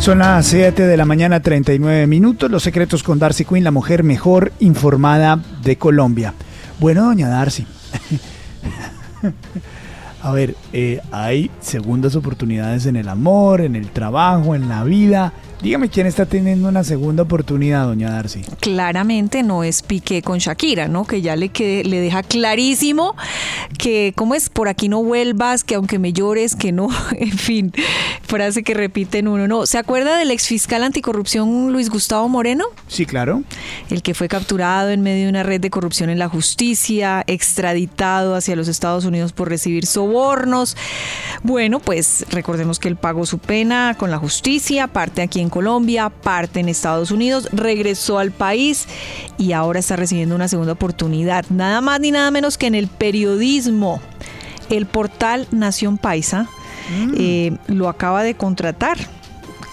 Son las 7 de la mañana, 39 minutos. Los secretos con Darcy Quinn, la mujer mejor informada de Colombia. Bueno, doña Darcy. A ver, eh, hay segundas oportunidades en el amor, en el trabajo, en la vida. Dígame quién está teniendo una segunda oportunidad, doña Darcy. Claramente no es Piqué con Shakira, ¿no? Que ya le, le deja clarísimo que, ¿cómo es? Por aquí no vuelvas, que aunque me llores, que no, en fin, frase que repiten uno. No, ¿se acuerda del ex fiscal anticorrupción Luis Gustavo Moreno? Sí, claro. El que fue capturado en medio de una red de corrupción en la justicia, extraditado hacia los Estados Unidos por recibir sobornos. Bueno, pues recordemos que él pagó su pena con la justicia, parte aquí en Colombia, parte en Estados Unidos, regresó al país y ahora está recibiendo una segunda oportunidad. Nada más ni nada menos que en el periodismo. El portal Nación Paisa mm. eh, lo acaba de contratar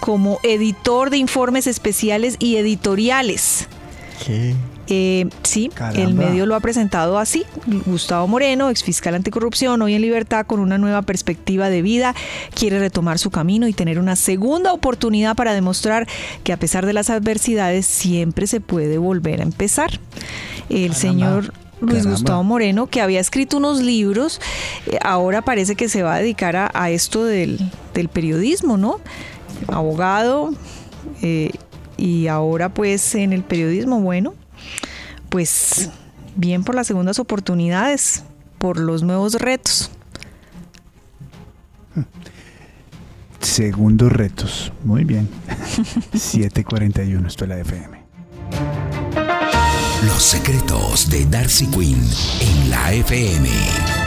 como editor de informes especiales y editoriales. ¿Qué? Eh, sí, el medio lo ha presentado así. Gustavo Moreno, ex fiscal anticorrupción, hoy en libertad con una nueva perspectiva de vida, quiere retomar su camino y tener una segunda oportunidad para demostrar que a pesar de las adversidades siempre se puede volver a empezar. El señor Luis Gustavo Moreno, que había escrito unos libros, eh, ahora parece que se va a dedicar a, esto del, periodismo, ¿no? Abogado. Eh, y ahora pues en el periodismo, bueno, pues bien por las segundas oportunidades, por los nuevos retos. Segundos retos, muy bien. 741, esto es la FM. Los secretos de Darcy Quinn en la FM.